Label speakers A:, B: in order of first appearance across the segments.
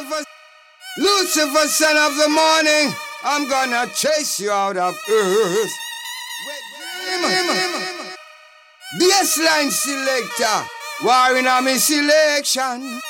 A: Lucifer, Lucifer, son of the morning, I'm gonna chase you out of earth. Baseline selector, warring on me selection.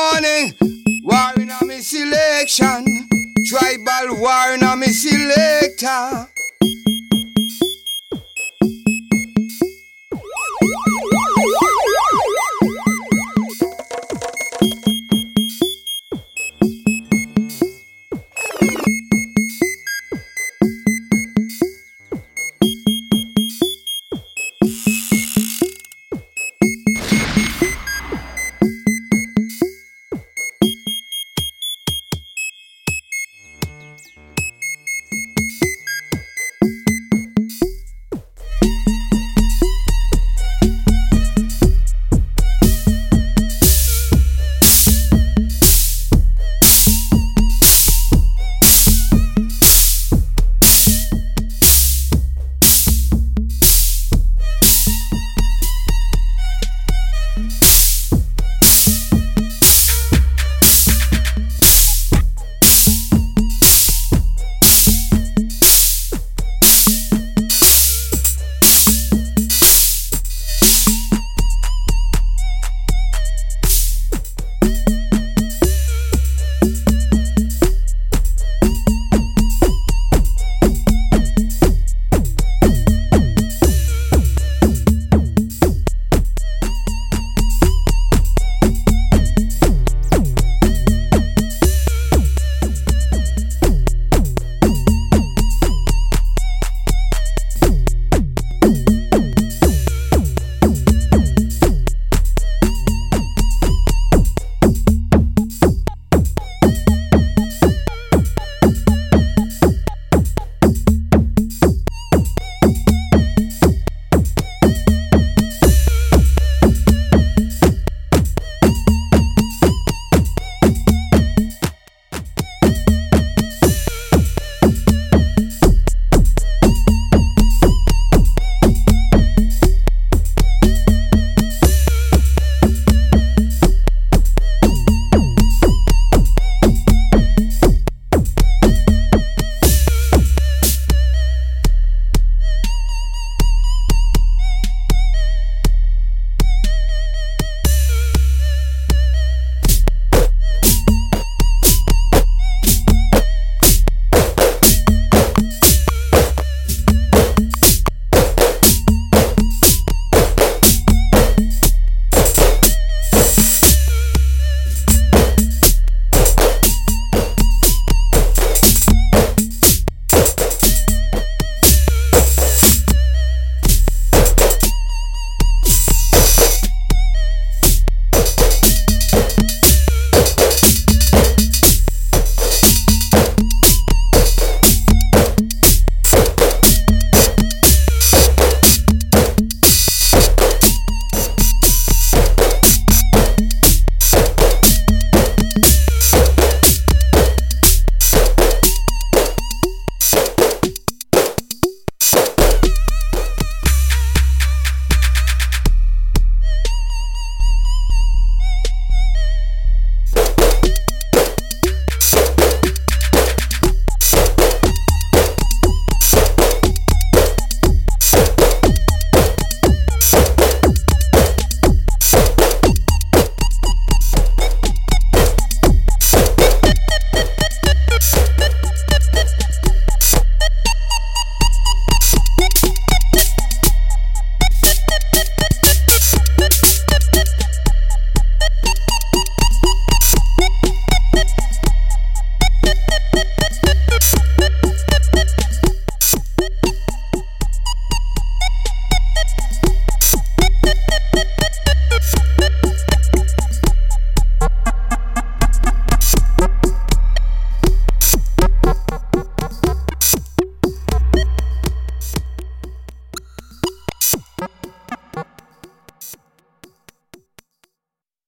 A: Morning, war in a me selection, tribal war in a me selector.